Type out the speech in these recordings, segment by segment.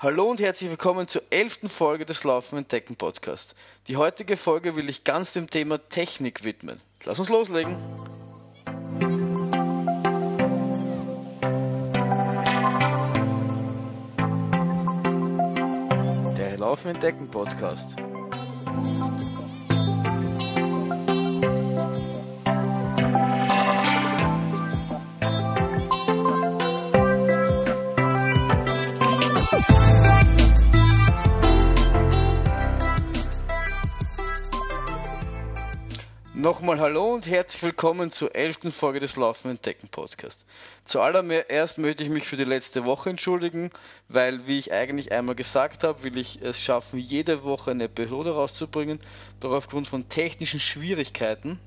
Hallo und herzlich willkommen zur elften Folge des Laufen Entdecken Podcast. Die heutige Folge will ich ganz dem Thema Technik widmen. Lass uns loslegen. Der Laufen Entdecken Podcast. Nochmal hallo und herzlich willkommen zur elften Folge des Laufen Entdecken Podcast. Zuallererst möchte ich mich für die letzte Woche entschuldigen, weil, wie ich eigentlich einmal gesagt habe, will ich es schaffen, jede Woche eine Episode rauszubringen. Doch aufgrund von technischen Schwierigkeiten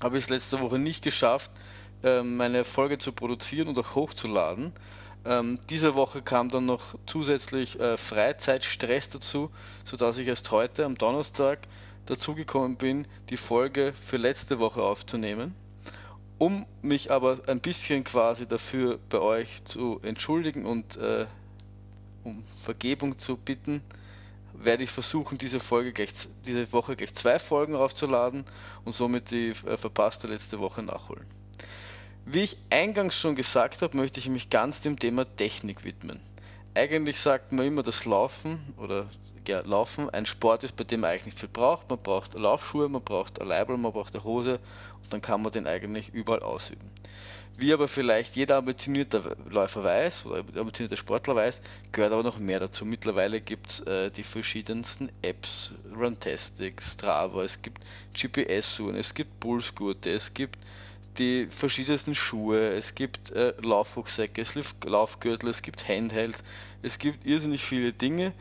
habe ich es letzte Woche nicht geschafft, ähm, meine Folge zu produzieren und auch hochzuladen. Ähm, diese Woche kam dann noch zusätzlich äh, Freizeitstress dazu, sodass ich erst heute am Donnerstag dazugekommen bin, die Folge für letzte Woche aufzunehmen. Um mich aber ein bisschen quasi dafür bei euch zu entschuldigen und äh, um Vergebung zu bitten, werde ich versuchen, diese Folge gleich, diese Woche gleich zwei Folgen aufzuladen und somit die äh, verpasste letzte Woche nachholen. Wie ich eingangs schon gesagt habe, möchte ich mich ganz dem Thema Technik widmen eigentlich sagt man immer, dass Laufen oder ja, Laufen ein Sport ist, bei dem man eigentlich nicht viel braucht. Man braucht Laufschuhe, man braucht ein Leibel, man braucht eine Hose und dann kann man den eigentlich überall ausüben. Wie aber vielleicht jeder ambitionierte Läufer weiß oder ambitionierte Sportler weiß, gehört aber noch mehr dazu. Mittlerweile gibt es äh, die verschiedensten Apps, Runtastic, Strava, es gibt GPS-Uhren, es gibt Pulsgurte, es gibt die verschiedensten Schuhe, es gibt äh, Laufrucksäcke, es gibt Laufgürtel, es gibt Handhelds, es gibt irrsinnig viele Dinge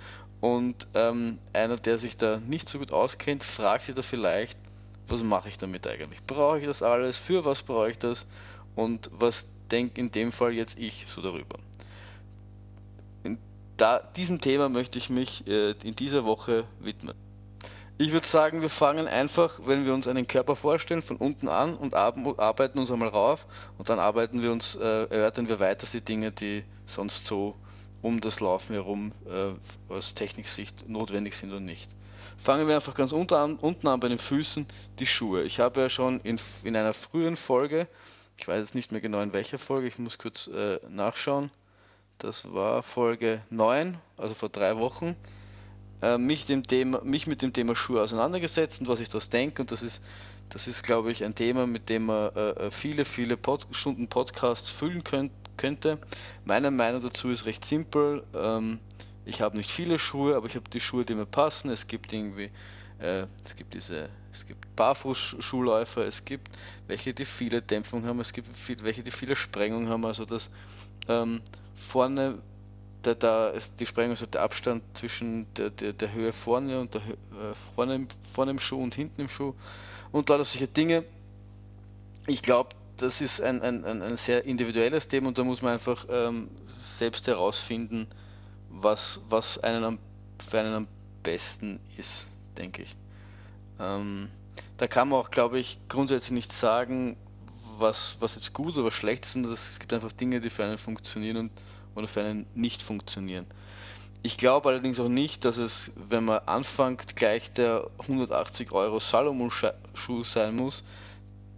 und ähm, einer, der sich da nicht so gut auskennt, fragt sich da vielleicht, was mache ich damit eigentlich? Brauche ich das alles? Für was brauche ich das? Und was denke in dem Fall jetzt ich so darüber? In da, diesem Thema möchte ich mich äh, in dieser Woche widmen. Ich würde sagen, wir fangen einfach, wenn wir uns einen Körper vorstellen, von unten an und arbeiten uns einmal rauf und dann arbeiten wir uns, äh, erörtern wir weiter die Dinge, die sonst so um das Laufen herum äh, aus Techniksicht notwendig sind und nicht. Fangen wir einfach ganz unten an, unten an bei den Füßen, die Schuhe. Ich habe ja schon in, in einer frühen Folge, ich weiß jetzt nicht mehr genau in welcher Folge, ich muss kurz äh, nachschauen, das war Folge 9, also vor drei Wochen, äh, mich, dem Thema, mich mit dem Thema Schuhe auseinandergesetzt und was ich daraus denke. Und das ist, das ist, glaube ich, ein Thema, mit dem man äh, äh, viele, viele Pod Stunden Podcasts füllen könnt, könnte. Meine Meinung dazu ist recht simpel. Ähm, ich habe nicht viele Schuhe, aber ich habe die Schuhe, die mir passen. Es gibt irgendwie, es gibt diese, es gibt Barfußschuhläufer, es gibt welche, die viele Dämpfung haben, es gibt viel, welche, die viele Sprengung haben. Also das ähm, vorne da, da ist die Sprengung, also der Abstand zwischen der, der, der Höhe vorne und der äh, vorne, vorne im Schuh und hinten im Schuh und lauter solche Dinge. Ich glaube, das ist ein, ein, ein, ein, sehr individuelles Thema und da muss man einfach ähm, selbst herausfinden, was, was einen am, für einen am besten ist, denke ich. Ähm, da kann man auch, glaube ich, grundsätzlich nicht sagen, was, was jetzt gut oder schlecht ist, sondern es gibt einfach Dinge, die für einen funktionieren und oder für einen nicht funktionieren. Ich glaube allerdings auch nicht, dass es, wenn man anfängt, gleich der 180 Euro Salomon-Schuh sein muss,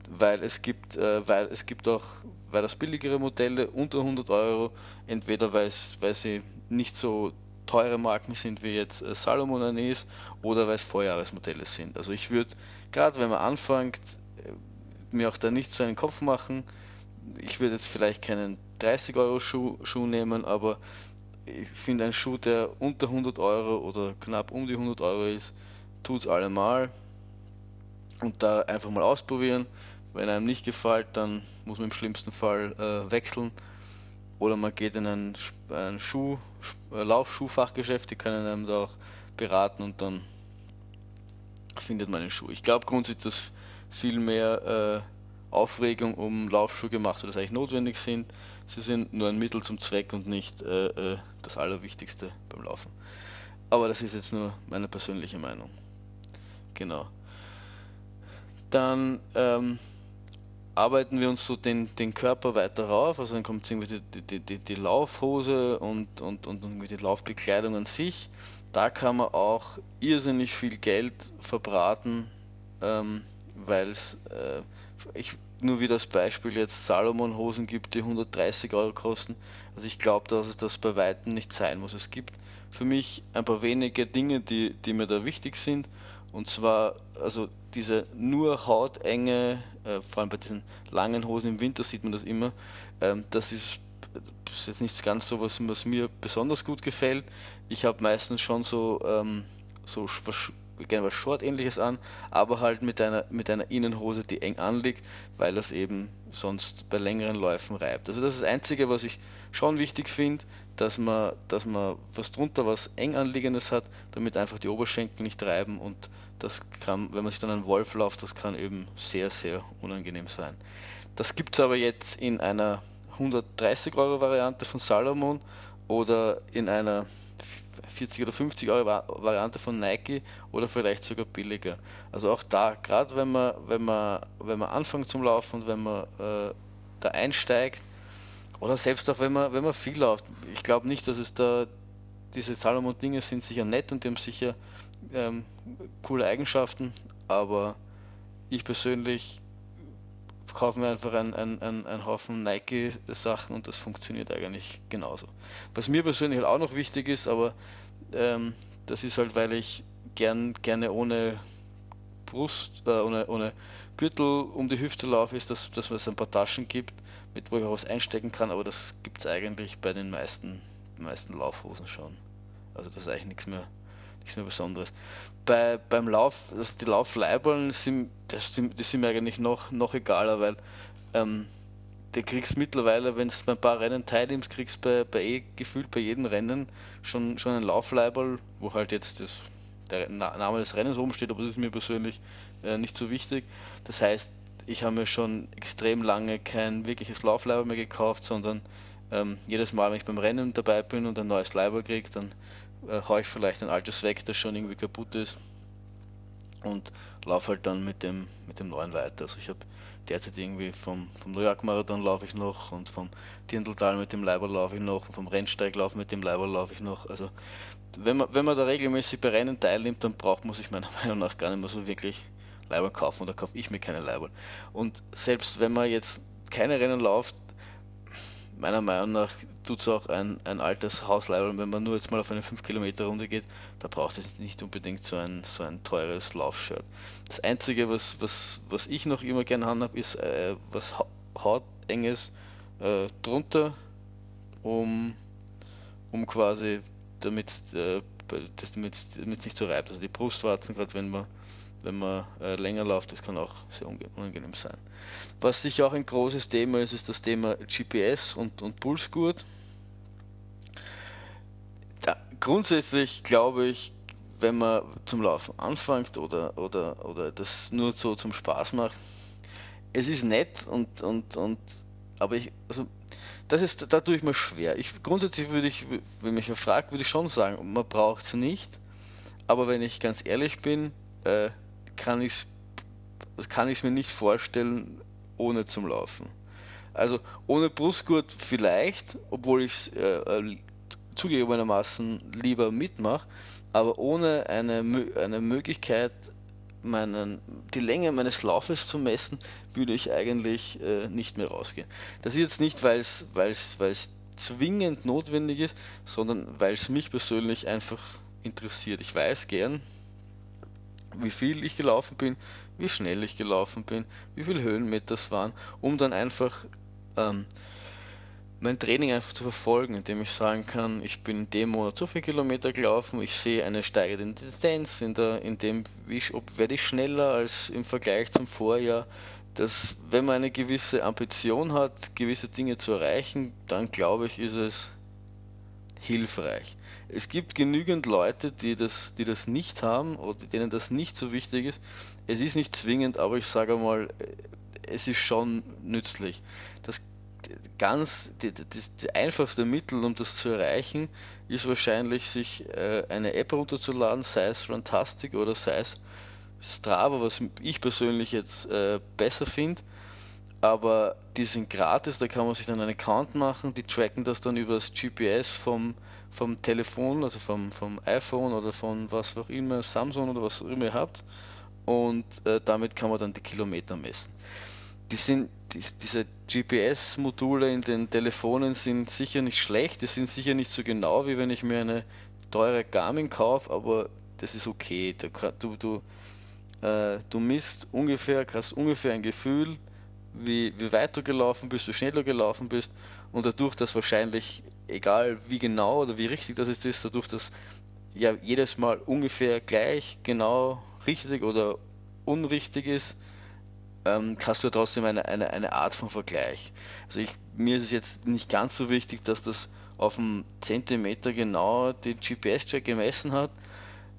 weil es gibt, äh, weil es gibt auch, weil das billigere Modelle unter 100 Euro, entweder weil, sie nicht so teure Marken sind wie jetzt äh, Salomon Anis oder weil es Vorjahresmodelle sind. Also ich würde, gerade wenn man anfängt, äh, mir auch da nicht so einen Kopf machen. Ich würde jetzt vielleicht keinen 30 Euro Schuh, Schuh nehmen, aber ich finde ein Schuh, der unter 100 Euro oder knapp um die 100 Euro ist, tut es allemal. Und da einfach mal ausprobieren. Wenn einem nicht gefällt, dann muss man im schlimmsten Fall äh, wechseln. Oder man geht in ein, ein Schuh, äh, Laufschuhfachgeschäft, die können einem da auch beraten und dann findet man einen Schuh. Ich glaube grundsätzlich, dass viel mehr äh, Aufregung um Laufschuhe gemacht das eigentlich notwendig sind. Sie sind nur ein Mittel zum Zweck und nicht äh, äh, das Allerwichtigste beim Laufen. Aber das ist jetzt nur meine persönliche Meinung. Genau. Dann ähm, arbeiten wir uns so den, den Körper weiter rauf, also dann kommt irgendwie die, die, die, die Laufhose und, und, und irgendwie die Laufbekleidung an sich. Da kann man auch irrsinnig viel Geld verbraten, ähm, weil es, äh, nur wie das Beispiel jetzt Salomon-Hosen gibt, die 130 Euro kosten. Also ich glaube, dass es das bei Weitem nicht sein muss. Es gibt für mich ein paar wenige Dinge, die, die mir da wichtig sind. Und zwar, also diese nur hautenge, äh, vor allem bei diesen langen Hosen im Winter sieht man das immer, ähm, das ist, ist jetzt nicht ganz so was, was mir besonders gut gefällt. Ich habe meistens schon so, ähm, so gerne was Short-ähnliches an, aber halt mit einer, mit einer Innenhose, die eng anliegt, weil das eben sonst bei längeren Läufen reibt. Also das ist das Einzige, was ich schon wichtig finde, dass man, dass man was drunter, was eng anliegendes hat, damit einfach die Oberschenkel nicht reiben und das kann, wenn man sich dann einen Wolf läuft, das kann eben sehr, sehr unangenehm sein. Das gibt es aber jetzt in einer 130 Euro Variante von Salomon oder in einer 40 oder 50 Euro Variante von Nike oder vielleicht sogar billiger. Also auch da, gerade wenn man, wenn man, wenn man anfängt zum Laufen und wenn man äh, da einsteigt, oder selbst auch wenn man, wenn man viel läuft, ich glaube nicht, dass es da diese Salomon-Dinge sind sicher nett und die haben sicher ähm, coole Eigenschaften, aber ich persönlich kaufe mir einfach einen, einen, einen Haufen Nike-Sachen und das funktioniert eigentlich genauso. Was mir persönlich halt auch noch wichtig ist, aber ähm, das ist halt, weil ich gern, gerne ohne Brust, äh, ohne, ohne Gürtel um die Hüfte laufe, ist, dass, dass es ein paar Taschen gibt, mit wo ich auch was einstecken kann, aber das gibt es eigentlich bei den meisten, meisten Laufhosen schon. Also das ist eigentlich nichts mehr, nichts mehr Besonderes. Bei, beim Lauf, also die Laufleiberln sind, das, die sind mir eigentlich noch, noch egaler, weil ähm, du kriegst mittlerweile, wenn du bei ein paar Rennen teilnimmst, kriegst bei, bei eh gefühlt bei jedem Rennen schon, schon ein Laufleiberl, wo halt jetzt das, der Name des Rennens oben steht, aber das ist mir persönlich äh, nicht so wichtig. Das heißt, ich habe mir schon extrem lange kein wirkliches Laufleiber mehr gekauft, sondern ähm, jedes Mal, wenn ich beim Rennen dabei bin und ein neues Leiber kriege, dann äh, haue ich vielleicht ein altes weg, das schon irgendwie kaputt ist und laufe halt dann mit dem, mit dem neuen weiter. Also ich habe derzeit irgendwie vom, vom New York Marathon laufe ich noch und vom Dirndltal mit dem Leiber laufe ich noch und vom Rennsteiglauf mit dem Leiber laufe ich noch. Also wenn man, wenn man da regelmäßig bei Rennen teilnimmt, dann braucht man sich meiner Meinung nach gar nicht mehr so wirklich Leiber kaufen oder kaufe ich mir keine Leiber. Und selbst wenn man jetzt keine Rennen läuft, meiner Meinung nach tut es auch ein, ein altes Hausleiber, wenn man nur jetzt mal auf eine 5 Kilometer Runde geht, da braucht es nicht unbedingt so ein, so ein teures Laufshirt. Das einzige, was, was, was ich noch immer gerne habe, ist äh, was hautenges äh, drunter, um, um quasi damit äh, das damit es nicht so reibt. Also die Brustwarzen, gerade wenn man wenn man äh, länger läuft, das kann auch sehr unangenehm sein. Was sicher auch ein großes Thema ist, ist das Thema GPS und, und Pulsgurt. Ja, grundsätzlich glaube ich, wenn man zum Laufen anfängt oder, oder, oder das nur so zum Spaß macht, es ist nett und, und, und aber ich, also das ist, da tue ich mir schwer. Ich, grundsätzlich würde ich, wenn mich fragt, würde ich schon sagen, man braucht es nicht. Aber wenn ich ganz ehrlich bin, äh, kann ich das kann ich mir nicht vorstellen ohne zum Laufen. Also ohne Brustgurt vielleicht, obwohl ich es äh, äh, zugegebenermaßen lieber mitmache, aber ohne eine, eine Möglichkeit, meinen, die Länge meines Laufes zu messen, würde ich eigentlich äh, nicht mehr rausgehen. Das ist jetzt nicht, weil es zwingend notwendig ist, sondern weil es mich persönlich einfach interessiert. Ich weiß gern, wie viel ich gelaufen bin, wie schnell ich gelaufen bin, wie viele Höhenmeter es waren, um dann einfach ähm, mein Training einfach zu verfolgen, indem ich sagen kann, ich bin in dem Monat so viele Kilometer gelaufen, ich sehe eine steigende Tendenz, in, der, in dem ich, ob werde ich schneller als im Vergleich zum Vorjahr, dass wenn man eine gewisse Ambition hat, gewisse Dinge zu erreichen, dann glaube ich, ist es hilfreich. Es gibt genügend Leute, die das, die das nicht haben oder denen das nicht so wichtig ist. Es ist nicht zwingend, aber ich sage mal, es ist schon nützlich. Das ganz die, die, die einfachste Mittel, um das zu erreichen, ist wahrscheinlich, sich äh, eine App runterzuladen, sei es Fantastic oder sei es Strava, was ich persönlich jetzt äh, besser finde. Aber die sind gratis, da kann man sich dann einen Account machen, die tracken das dann über das GPS vom, vom Telefon, also vom, vom iPhone oder von was auch immer, Samsung oder was auch immer ihr habt und äh, damit kann man dann die Kilometer messen. Die sind, die, diese GPS-Module in den Telefonen sind sicher nicht schlecht, die sind sicher nicht so genau, wie wenn ich mir eine teure Garmin kaufe, aber das ist okay. Du, du, äh, du misst ungefähr, hast ungefähr ein Gefühl, wie, wie weit du gelaufen bist, wie schnell du gelaufen bist und dadurch, dass wahrscheinlich, egal wie genau oder wie richtig das ist, dadurch, dass ja jedes Mal ungefähr gleich genau richtig oder unrichtig ist, ähm, hast du trotzdem eine, eine, eine Art von Vergleich. Also ich, mir ist es jetzt nicht ganz so wichtig, dass das auf einen Zentimeter genau den GPS-Check gemessen hat,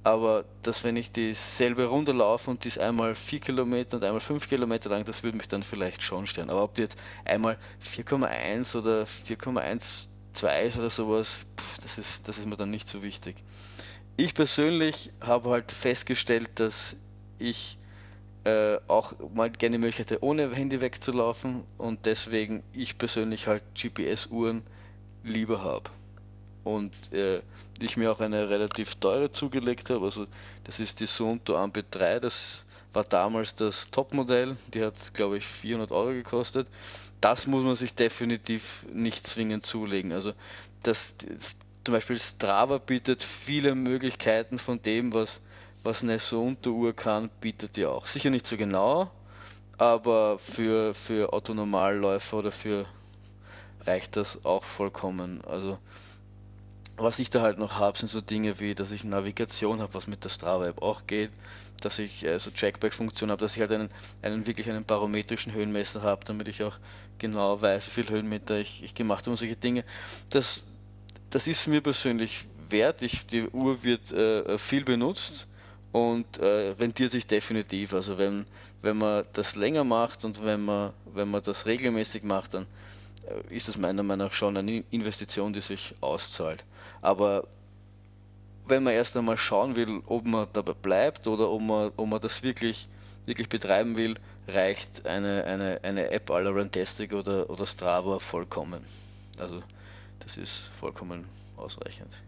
aber dass wenn ich dieselbe Runde laufe und die ist einmal 4 Kilometer und einmal 5 Kilometer lang, das würde mich dann vielleicht schon stören. Aber ob die jetzt einmal 4,1 oder 4,12 ist oder sowas, pff, das, ist, das ist mir dann nicht so wichtig. Ich persönlich habe halt festgestellt, dass ich äh, auch mal gerne möchte, ohne Handy wegzulaufen und deswegen ich persönlich halt GPS-Uhren lieber habe und äh, ich mir auch eine relativ teure zugelegt habe. Also das ist die Suunto Ambi 3, das war damals das Topmodell, die hat glaube ich 400 Euro gekostet. Das muss man sich definitiv nicht zwingend zulegen. Also das, das zum Beispiel Strava bietet viele Möglichkeiten von dem, was was eine Suunto-Uhr kann, bietet die auch. Sicher nicht so genau, aber für, für Autonomalläufer oder für reicht das auch vollkommen. Also was ich da halt noch habe, sind so Dinge wie, dass ich Navigation habe, was mit der Strava App auch geht, dass ich äh, so Trackback-Funktion habe, dass ich halt einen, einen wirklich einen barometrischen Höhenmesser habe, damit ich auch genau weiß, wie viel Höhenmeter ich, ich gemacht habe und solche Dinge. Das, das ist mir persönlich wert. Ich, die Uhr wird äh, viel benutzt und äh, rentiert sich definitiv. Also wenn, wenn man das länger macht und wenn man, wenn man das regelmäßig macht, dann ist das meiner Meinung nach schon eine Investition, die sich auszahlt. Aber wenn man erst einmal schauen will, ob man dabei bleibt oder ob man, ob man das wirklich, wirklich betreiben will, reicht eine, eine, eine App aller Rantastic oder, oder Strava vollkommen. Also das ist vollkommen ausreichend.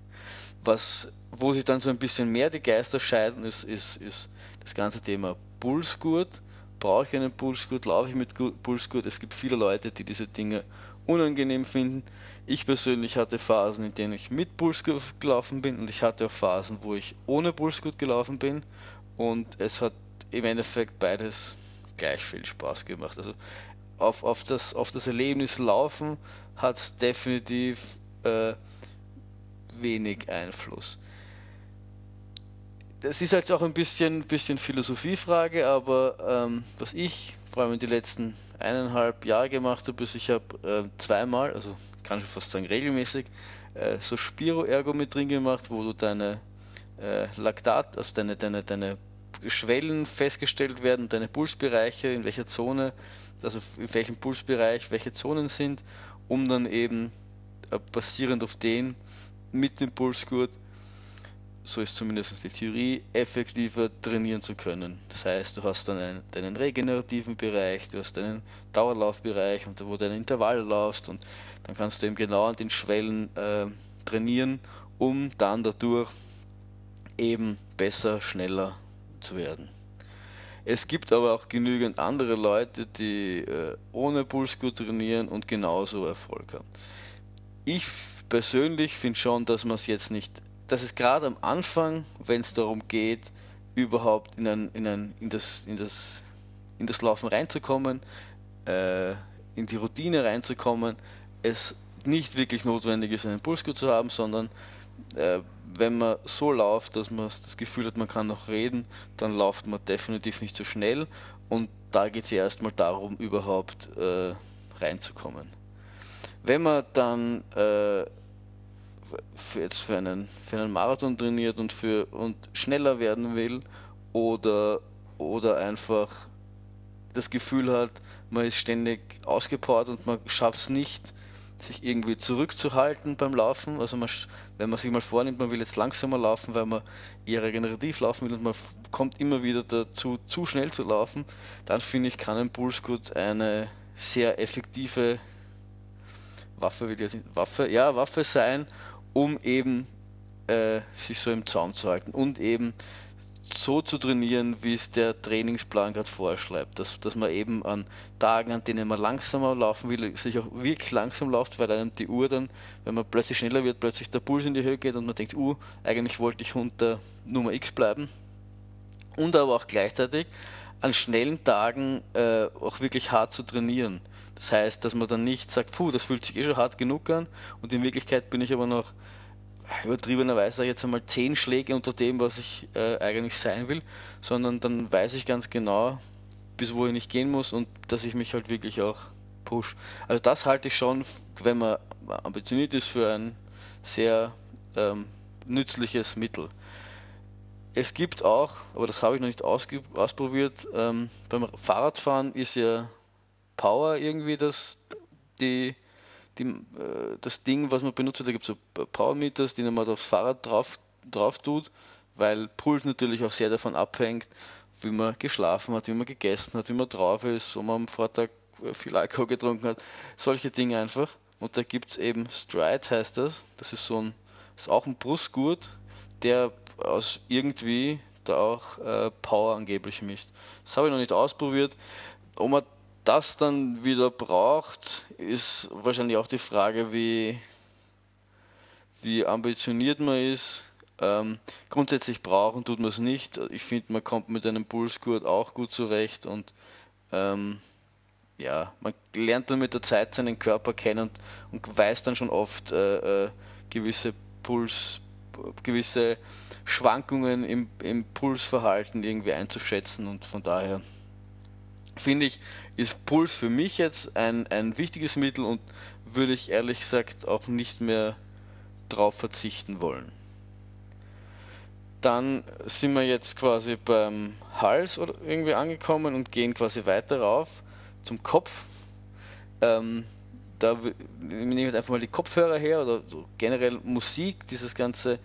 Was, wo sich dann so ein bisschen mehr die Geister scheiden, ist, ist, ist das ganze Thema Pulsgurt brauche ich einen Pulsgurt, laufe ich mit Pulsgurt. Es gibt viele Leute, die diese Dinge unangenehm finden. Ich persönlich hatte Phasen, in denen ich mit Pulsgurt gelaufen bin und ich hatte auch Phasen, wo ich ohne Pulsgurt gelaufen bin und es hat im Endeffekt beides gleich viel Spaß gemacht. Also auf, auf, das, auf das Erlebnis Laufen hat es definitiv äh, wenig Einfluss das ist halt auch ein bisschen, bisschen Philosophiefrage, aber ähm, was ich vor allem in den letzten eineinhalb Jahre gemacht habe, ist, ich habe äh, zweimal, also kann ich fast sagen regelmäßig, äh, so Spiroergometrie gemacht, wo du deine äh, Laktat, also deine, deine, deine Schwellen festgestellt werden, deine Pulsbereiche, in welcher Zone, also in welchem Pulsbereich welche Zonen sind, um dann eben äh, basierend auf den mit dem Pulsgurt so ist zumindest die Theorie, effektiver trainieren zu können. Das heißt, du hast dann einen, deinen regenerativen Bereich, du hast deinen Dauerlaufbereich, und wo du einen Intervall laufst und dann kannst du eben genau an den Schwellen äh, trainieren, um dann dadurch eben besser, schneller zu werden. Es gibt aber auch genügend andere Leute, die äh, ohne Pulsgurt trainieren und genauso Erfolg haben. Ich persönlich finde schon, dass man es jetzt nicht dass es gerade am Anfang, wenn es darum geht, überhaupt in, ein, in, ein, in, das, in, das, in das Laufen reinzukommen, äh, in die Routine reinzukommen, es nicht wirklich notwendig ist, einen Pulsgurt zu haben, sondern äh, wenn man so läuft, dass man das Gefühl hat, man kann noch reden, dann läuft man definitiv nicht so schnell und da geht es ja erstmal darum, überhaupt äh, reinzukommen. Wenn man dann äh, für jetzt für einen, für einen Marathon trainiert und für und schneller werden will oder oder einfach das Gefühl hat, man ist ständig ausgepowert und man schafft es nicht, sich irgendwie zurückzuhalten beim Laufen. Also man, wenn man sich mal vornimmt, man will jetzt langsamer laufen, weil man eher regenerativ laufen will und man kommt immer wieder dazu, zu schnell zu laufen, dann finde ich, kann ein Pulsgurt eine, sehr effektive Waffe, will jetzt Waffe, ja, Waffe sein, um eben äh, sich so im Zaum zu halten und eben so zu trainieren, wie es der Trainingsplan gerade vorschreibt. Dass, dass man eben an Tagen, an denen man langsamer laufen will, sich auch wirklich langsam läuft, weil einem die Uhr dann, wenn man plötzlich schneller wird, plötzlich der Puls in die Höhe geht und man denkt, uh, eigentlich wollte ich unter Nummer X bleiben. Und aber auch gleichzeitig an schnellen Tagen äh, auch wirklich hart zu trainieren. Das heißt, dass man dann nicht sagt, puh, das fühlt sich eh schon hart genug an und in Wirklichkeit bin ich aber noch übertriebenerweise jetzt einmal zehn Schläge unter dem, was ich äh, eigentlich sein will, sondern dann weiß ich ganz genau, bis wohin ich gehen muss und dass ich mich halt wirklich auch push. Also das halte ich schon, wenn man ambitioniert ist, für ein sehr ähm, nützliches Mittel. Es gibt auch, aber das habe ich noch nicht ausprobiert, ähm, beim Fahrradfahren ist ja Power irgendwie das, die, die, äh, das Ding, was man benutzt. Da gibt es so Power Meters, die man aufs Fahrrad drauf, drauf tut, weil Puls natürlich auch sehr davon abhängt, wie man geschlafen hat, wie man gegessen hat, wie man drauf ist, ob man am Vortag viel Alkohol getrunken hat. Solche Dinge einfach. Und da gibt es eben Stride, heißt das. Das ist so ein, ist auch ein Brustgurt, der aus irgendwie da auch äh, Power angeblich mischt. Das habe ich noch nicht ausprobiert. Ob man das dann wieder braucht, ist wahrscheinlich auch die Frage, wie, wie ambitioniert man ist. Ähm, grundsätzlich brauchen tut man es nicht. Ich finde, man kommt mit einem Pulsgurt auch gut zurecht und ähm, ja, man lernt dann mit der Zeit seinen Körper kennen und, und weiß dann schon oft äh, äh, gewisse Puls, gewisse Schwankungen im, im Pulsverhalten irgendwie einzuschätzen und von daher finde ich, ist Puls für mich jetzt ein, ein wichtiges Mittel und würde ich ehrlich gesagt auch nicht mehr drauf verzichten wollen. Dann sind wir jetzt quasi beim Hals oder irgendwie angekommen und gehen quasi weiter rauf zum Kopf. Ähm, da nehme ich einfach mal die Kopfhörer her oder so generell Musik, dieses ganze,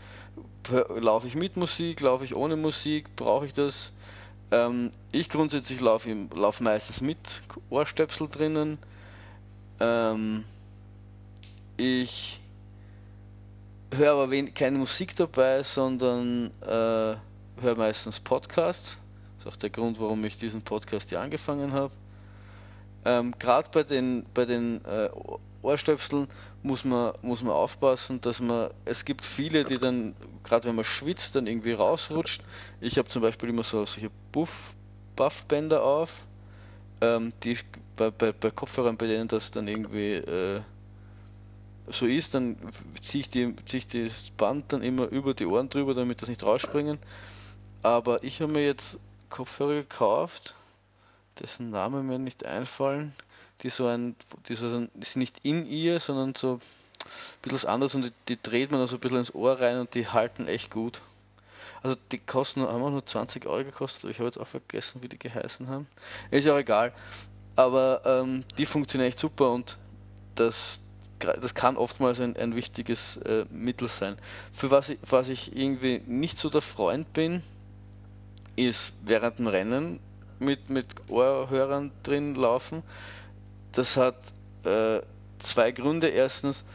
laufe ich mit Musik, laufe ich ohne Musik, brauche ich das? Ähm, ich grundsätzlich laufe lauf meistens mit Ohrstöpsel drinnen. Ähm, ich höre aber wenig, keine Musik dabei, sondern äh, höre meistens Podcasts. Das ist auch der Grund, warum ich diesen Podcast hier angefangen habe. Ähm, Gerade bei den, bei den äh, Ohrstöpseln muss man, muss man aufpassen, dass man, es gibt viele, die dann, gerade wenn man schwitzt, dann irgendwie rausrutscht. Ich habe zum Beispiel immer so solche Buff, Buffbänder auf, ähm, die bei, bei, bei Kopfhörern, bei denen das dann irgendwie äh, so ist, dann ziehe ich, die, zieh ich das Band dann immer über die Ohren drüber, damit das nicht rausspringen. Aber ich habe mir jetzt Kopfhörer gekauft, dessen Name mir nicht einfallen die so ein, die so ein, die sind nicht in ihr, sondern so ein bisschen anders und die, die dreht man so ein bisschen ins Ohr rein und die halten echt gut. Also die kosten haben auch nur 20 Euro gekostet, ich habe jetzt auch vergessen, wie die geheißen haben. Ist ja auch egal. Aber ähm, die funktionieren echt super und das, das kann oftmals ein, ein wichtiges äh, Mittel sein. Für was ich, was ich irgendwie nicht so der Freund bin, ist während dem Rennen mit, mit Ohrhörern drin laufen, das hat äh, zwei Gründe. Erstens,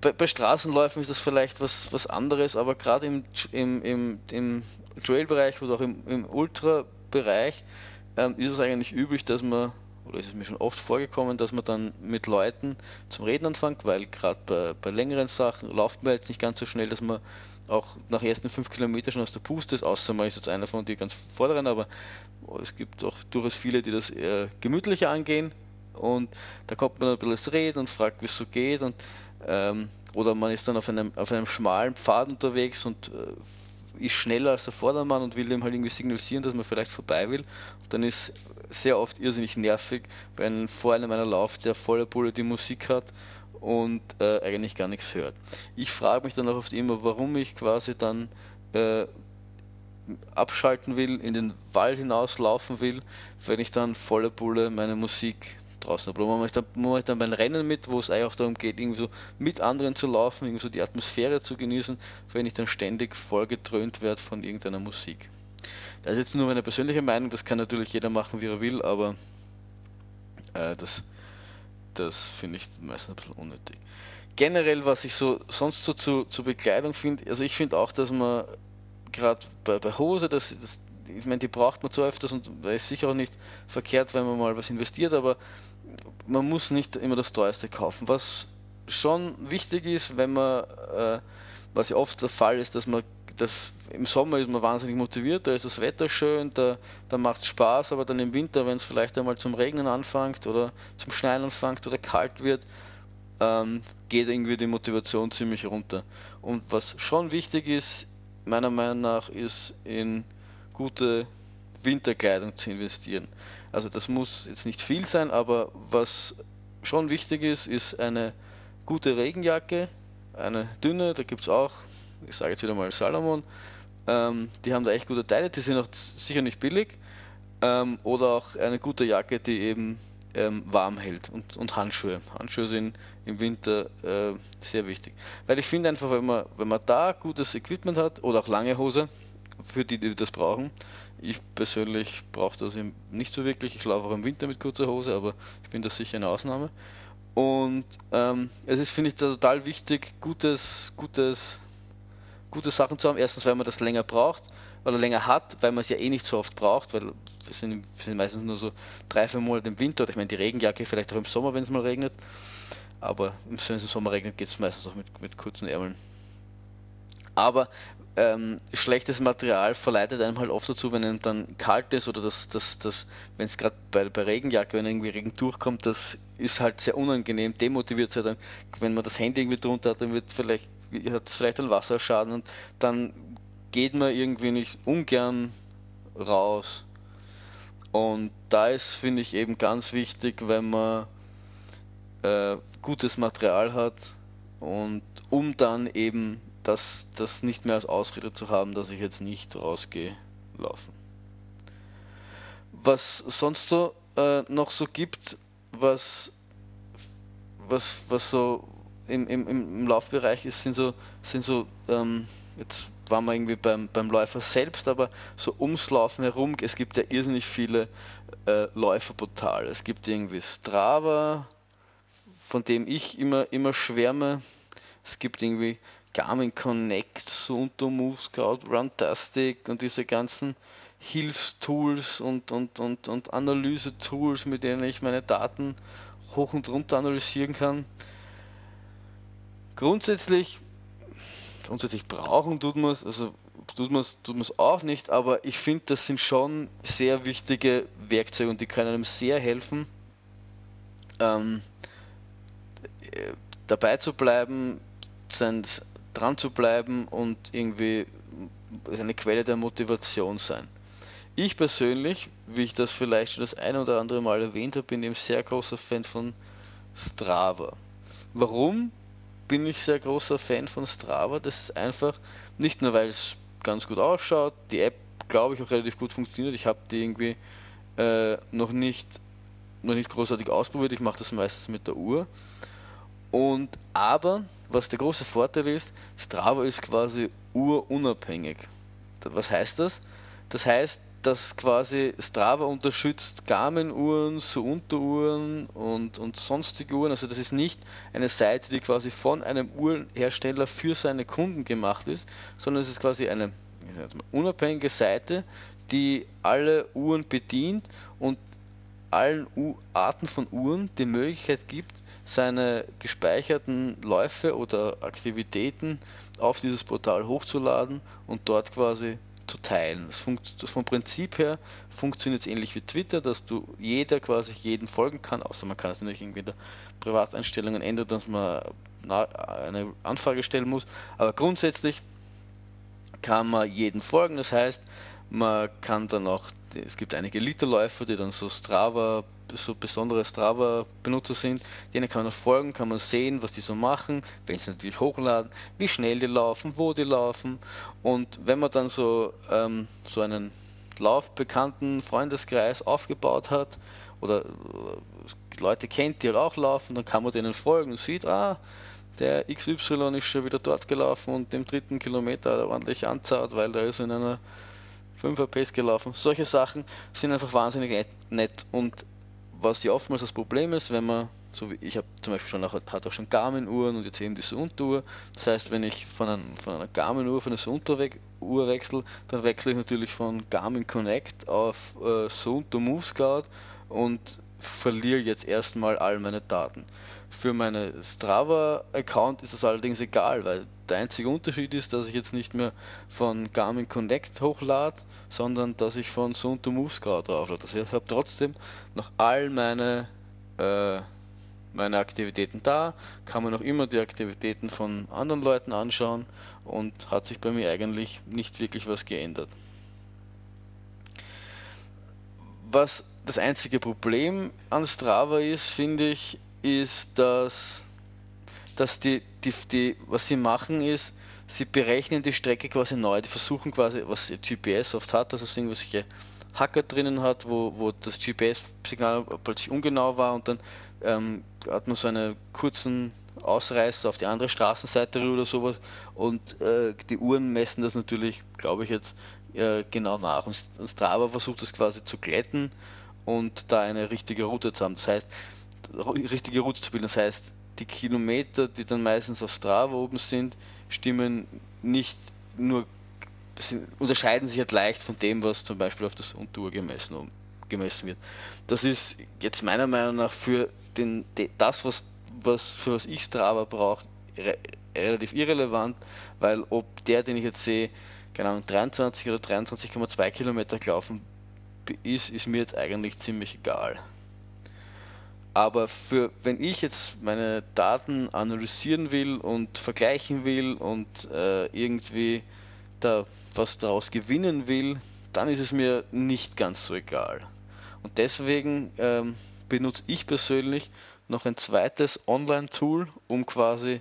bei, bei, Straßenläufen ist das vielleicht was, was anderes, aber gerade im, im, im, im Trail-Bereich oder auch im, im Ultra-Bereich ähm, ist es eigentlich üblich, dass man, oder ist es mir schon oft vorgekommen, dass man dann mit Leuten zum Reden anfängt, weil gerade bei, bei längeren Sachen läuft man jetzt nicht ganz so schnell, dass man auch nach ersten fünf Kilometern schon aus der Puste ist, außer man ist jetzt einer von den ganz vorderen, aber es gibt auch durchaus viele, die das eher gemütlicher angehen. Und da kommt man ein bisschen reden und fragt, wie es so geht. Und ähm, oder man ist dann auf einem, auf einem schmalen Pfad unterwegs und äh, ist schneller als der Vordermann und will dem halt irgendwie signalisieren, dass man vielleicht vorbei will. Und dann ist sehr oft irrsinnig nervig, wenn vor einem einer läuft, der voller Bulle die Musik hat und äh, eigentlich gar nichts hört. Ich frage mich dann auch oft immer, warum ich quasi dann äh, abschalten will, in den Wald hinauslaufen will, wenn ich dann voller Bulle meine Musik draußen. Aber man mache dann, man dann mein Rennen mit, wo es eigentlich auch darum geht, irgendwie so mit anderen zu laufen, irgendwie so die Atmosphäre zu genießen, wenn ich dann ständig vollgetrönt werde von irgendeiner Musik. Das ist jetzt nur meine persönliche Meinung, das kann natürlich jeder machen, wie er will, aber äh, das das finde ich meistens ein bisschen unnötig. Generell, was ich so sonst so zu, zur Bekleidung finde, also ich finde auch, dass man gerade bei, bei Hose, das, das, ich meine, die braucht man zwar öfters und ist sicher auch nicht verkehrt, wenn man mal was investiert, aber man muss nicht immer das teuerste kaufen. Was schon wichtig ist, wenn man, äh, was ja oft der Fall ist, dass man das, im Sommer ist man wahnsinnig motiviert, da ist das Wetter schön, da, da macht es Spaß, aber dann im Winter, wenn es vielleicht einmal zum Regnen anfängt oder zum Schneien anfängt oder kalt wird, ähm, geht irgendwie die Motivation ziemlich runter. Und was schon wichtig ist, meiner Meinung nach, ist in gute Winterkleidung zu investieren. Also das muss jetzt nicht viel sein, aber was schon wichtig ist, ist eine gute Regenjacke, eine dünne, da gibt es auch, ich sage jetzt wieder mal Salomon, ähm, die haben da echt gute Teile, die sind auch sicher nicht billig, ähm, oder auch eine gute Jacke, die eben ähm, warm hält und, und Handschuhe. Handschuhe sind im Winter äh, sehr wichtig. Weil ich finde einfach, wenn man, wenn man da gutes Equipment hat oder auch lange Hose, für die, die das brauchen, ich persönlich brauche das nicht so wirklich. Ich laufe auch im Winter mit kurzer Hose, aber ich bin da sicher eine Ausnahme. Und ähm, es ist, finde ich, total wichtig, gutes, gutes, gute Sachen zu haben. Erstens, weil man das länger braucht oder länger hat, weil man es ja eh nicht so oft braucht, weil wir sind, sind meistens nur so drei, vier Monate im Winter oder ich meine die Regenjacke vielleicht auch im Sommer, wenn es mal regnet. Aber wenn es im Sommer regnet, geht es meistens auch mit, mit kurzen Ärmeln. Aber ähm, schlechtes Material verleitet einem halt oft dazu, wenn einem dann kalt ist oder das, das, das wenn es gerade bei, bei Regenjacke, wenn irgendwie Regen durchkommt, das ist halt sehr unangenehm, demotiviert dann, wenn man das Handy irgendwie drunter hat, dann wird vielleicht, hat es vielleicht einen Wasserschaden und dann geht man irgendwie nicht ungern raus. Und da ist, finde ich, eben ganz wichtig, wenn man äh, gutes Material hat und um dann eben das, das nicht mehr als Ausrede zu haben, dass ich jetzt nicht rausgehe laufen. Was sonst so äh, noch so gibt, was, was, was so im, im, im Laufbereich ist, sind so, sind so ähm, jetzt waren wir irgendwie beim, beim Läufer selbst, aber so ums Laufen herum, es gibt ja irrsinnig viele äh, Läuferportale. Es gibt irgendwie Strava, von dem ich immer, immer schwärme. Es gibt irgendwie Garmin Connect, Sunto Move Scout, Runtastic und diese ganzen Hilfstools und, und, und, und Analyse-Tools, mit denen ich meine Daten hoch und runter analysieren kann. Grundsätzlich, grundsätzlich brauchen tut man es, also tut man es tut auch nicht, aber ich finde, das sind schon sehr wichtige Werkzeuge und die können einem sehr helfen, ähm, äh, dabei zu bleiben, sein, dran zu bleiben und irgendwie eine Quelle der Motivation sein. Ich persönlich, wie ich das vielleicht schon das ein oder andere Mal erwähnt habe, bin eben sehr großer Fan von Strava. Warum bin ich sehr großer Fan von Strava? Das ist einfach nicht nur, weil es ganz gut ausschaut, die App, glaube ich, auch relativ gut funktioniert. Ich habe die irgendwie äh, noch nicht noch nicht großartig ausprobiert. Ich mache das meistens mit der Uhr. Und aber, was der große Vorteil ist, Strava ist quasi urunabhängig. Was heißt das? Das heißt, dass quasi Strava unterstützt Garmin-Uhren, so Unteruhren und, und sonstige Uhren. Also das ist nicht eine Seite, die quasi von einem Uhrenhersteller für seine Kunden gemacht ist, sondern es ist quasi eine unabhängige Seite, die alle Uhren bedient und allen U Arten von Uhren die Möglichkeit gibt, seine gespeicherten Läufe oder Aktivitäten auf dieses Portal hochzuladen und dort quasi zu teilen. Das, das vom Prinzip her funktioniert es ähnlich wie Twitter, dass du jeder quasi jeden folgen kann, außer man kann es natürlich irgendwie in der Privateinstellungen ändern, dass man eine Anfrage stellen muss. Aber grundsätzlich kann man jeden folgen. Das heißt, man kann dann auch, es gibt einige Literläufer, die dann so Strava so besondere Strava-Benutzer sind, denen kann man folgen, kann man sehen, was die so machen, wenn sie natürlich hochladen, wie schnell die laufen, wo die laufen. Und wenn man dann so, ähm, so einen laufbekannten Freundeskreis aufgebaut hat oder äh, Leute kennt, die halt auch laufen, dann kann man denen folgen und sieht, ah, der XY ist schon wieder dort gelaufen und im dritten Kilometer er ordentlich anzahlt, weil der ist in einer 5er Pace gelaufen. Solche Sachen sind einfach wahnsinnig nett und was ja oftmals das Problem ist, wenn man, so wie ich habe zum Beispiel schon, hat auch schon Garmin-Uhren und jetzt eben diese Unteruhr. Das heißt, wenn ich von, einem, von einer Garmin-Uhr von einer Sunto-Uhr wechsle, dann wechsle ich natürlich von Garmin Connect auf äh, Sunto Move Scout und verliere jetzt erstmal all meine Daten. Für meine Strava-Account ist das allerdings egal, weil der einzige Unterschied ist, dass ich jetzt nicht mehr von Garmin Connect hochlade, sondern dass ich von Sunto Move Scout drauflade. Das heißt, ich habe trotzdem noch all meine, äh, meine Aktivitäten da, kann man noch immer die Aktivitäten von anderen Leuten anschauen und hat sich bei mir eigentlich nicht wirklich was geändert. Was das einzige Problem an Strava ist, finde ich, ist, dass, dass die, die, die, was sie machen ist, sie berechnen die Strecke quasi neu, die versuchen quasi, was GPS oft hat, dass es irgendwelche Hacker drinnen hat, wo, wo das GPS-Signal plötzlich ungenau war und dann ähm, hat man so einen kurzen Ausreißer auf die andere Straßenseite oder sowas und äh, die Uhren messen das natürlich, glaube ich jetzt, äh, genau nach. Und Strava versucht das quasi zu glätten und da eine richtige Route zu haben. Das heißt, richtige Route zu bilden. Das heißt, die Kilometer, die dann meistens auf Strava oben sind, stimmen nicht nur, sind, unterscheiden sich halt leicht von dem, was zum Beispiel auf das Untour gemessen, gemessen wird. Das ist jetzt meiner Meinung nach für den, das, was, was für was ich Strava brauche, re, relativ irrelevant, weil ob der, den ich jetzt sehe, keine Ahnung, 23 oder 23,2 Kilometer gelaufen ist, ist mir jetzt eigentlich ziemlich egal. Aber für, wenn ich jetzt meine Daten analysieren will und vergleichen will und äh, irgendwie da was daraus gewinnen will, dann ist es mir nicht ganz so egal. Und deswegen ähm, benutze ich persönlich noch ein zweites Online-Tool, um quasi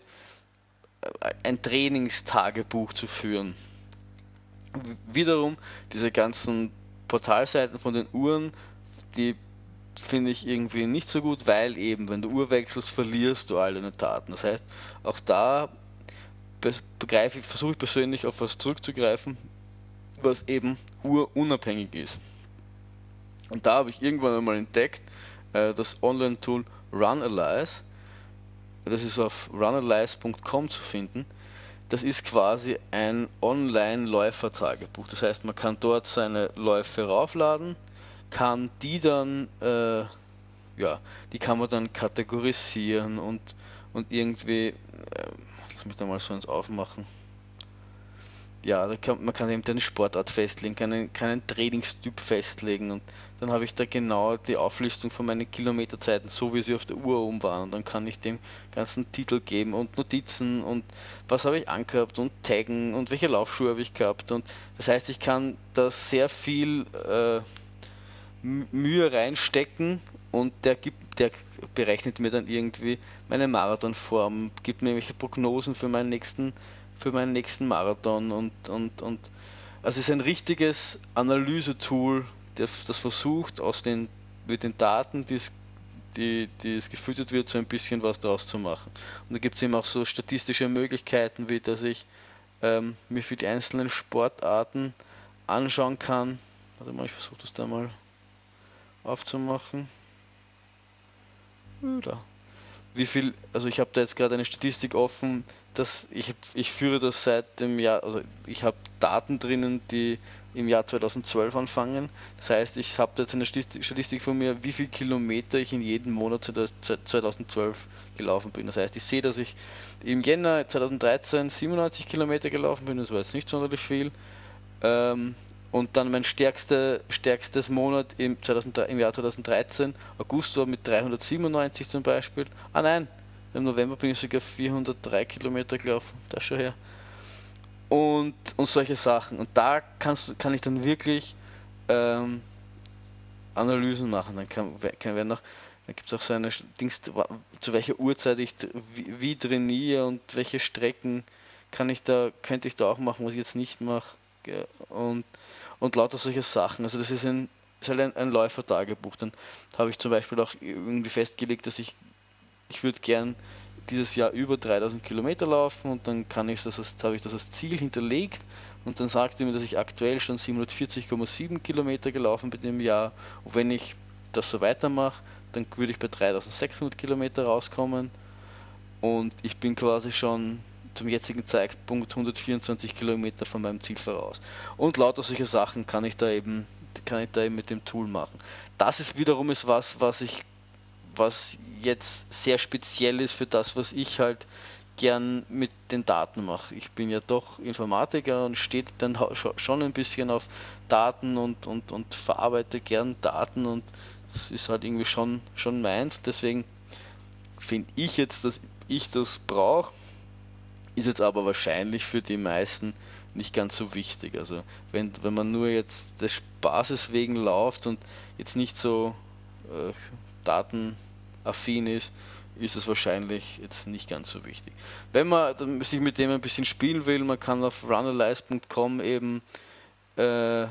äh, ein Trainingstagebuch zu führen. Wiederum diese ganzen Portalseiten von den Uhren, die finde ich irgendwie nicht so gut, weil eben, wenn du Uhr wechselst, verlierst du all deine Daten. Das heißt, auch da begreife ich, versuche ich persönlich auf was zurückzugreifen, was eben urunabhängig ist. Und da habe ich irgendwann einmal entdeckt, äh, das Online-Tool Runalyze. Das ist auf runalyze.com zu finden. Das ist quasi ein Online-Läufer-Tagebuch. Das heißt, man kann dort seine Läufe raufladen, kann die dann, äh, ja, die kann man dann kategorisieren und, und irgendwie, äh, lass mich da mal so eins aufmachen. Ja, kann, man kann eben eine Sportart festlegen, keinen, keinen Trainingstyp festlegen. Und dann habe ich da genau die Auflistung von meinen Kilometerzeiten, so wie sie auf der Uhr oben waren. Und dann kann ich dem ganzen Titel geben und Notizen und was habe ich angehabt und taggen und welche Laufschuhe habe ich gehabt. Und das heißt, ich kann da sehr viel äh, Mühe reinstecken und der gibt, der berechnet mir dann irgendwie meine Marathonform, gibt mir irgendwelche Prognosen für meinen nächsten, für meinen nächsten Marathon und, und, und also es ist ein richtiges Analysetool, das, versucht aus den, mit den Daten, die es die, die es gefüttert wird, so ein bisschen was daraus zu machen. Und da gibt es eben auch so statistische Möglichkeiten, wie dass ich ähm, mir für die einzelnen Sportarten anschauen kann. Warte mal, ich versuche das da mal aufzumachen. Da. Wie viel, also ich habe da jetzt gerade eine Statistik offen, dass ich, ich führe das seit dem Jahr, also ich habe Daten drinnen, die im Jahr 2012 anfangen. Das heißt, ich habe da jetzt eine Statistik von mir, wie viel Kilometer ich in jedem Monat 2012 gelaufen bin. Das heißt, ich sehe, dass ich im Jänner 2013 97 Kilometer gelaufen bin, das war jetzt nicht sonderlich viel. Ähm, und dann mein stärkste, stärkstes Monat im, 2000, im Jahr 2013, August war mit 397 zum Beispiel. Ah nein, im November bin ich sogar 403 Kilometer gelaufen, das schon her. Und, und solche Sachen. Und da kannst, kann ich dann wirklich ähm, Analysen machen. Dann kann, kann noch, da gibt es auch so eine Dings, zu welcher Uhrzeit ich wie, wie trainiere und welche Strecken kann ich da, könnte ich da auch machen, was ich jetzt nicht mache. Und und lauter solche Sachen. Also das ist ein, ist halt ein, ein Läufertagebuch. Dann habe ich zum Beispiel auch irgendwie festgelegt, dass ich, ich würde gern dieses Jahr über 3000 Kilometer laufen und dann kann ich das, als, habe ich das als Ziel hinterlegt und dann sagte mir, dass ich aktuell schon 740,7 Kilometer gelaufen bin im Jahr und wenn ich das so weitermache, dann würde ich bei 3600 Kilometer rauskommen und ich bin quasi schon zum jetzigen Zeitpunkt 124 Kilometer von meinem Ziel voraus. Und lauter solche Sachen kann ich da eben, kann ich da eben mit dem Tool machen. Das ist wiederum ist was, was ich, was jetzt sehr speziell ist für das, was ich halt gern mit den Daten mache. Ich bin ja doch Informatiker und steht dann schon ein bisschen auf Daten und, und, und verarbeite gern Daten und das ist halt irgendwie schon, schon meins. Deswegen finde ich jetzt, dass ich das brauche, ist jetzt aber wahrscheinlich für die meisten nicht ganz so wichtig. Also wenn, wenn man nur jetzt des Spaßes wegen läuft und jetzt nicht so äh, datenaffin ist, ist es wahrscheinlich jetzt nicht ganz so wichtig. Wenn man sich mit dem ein bisschen spielen will, man kann auf runalyze.com eben äh,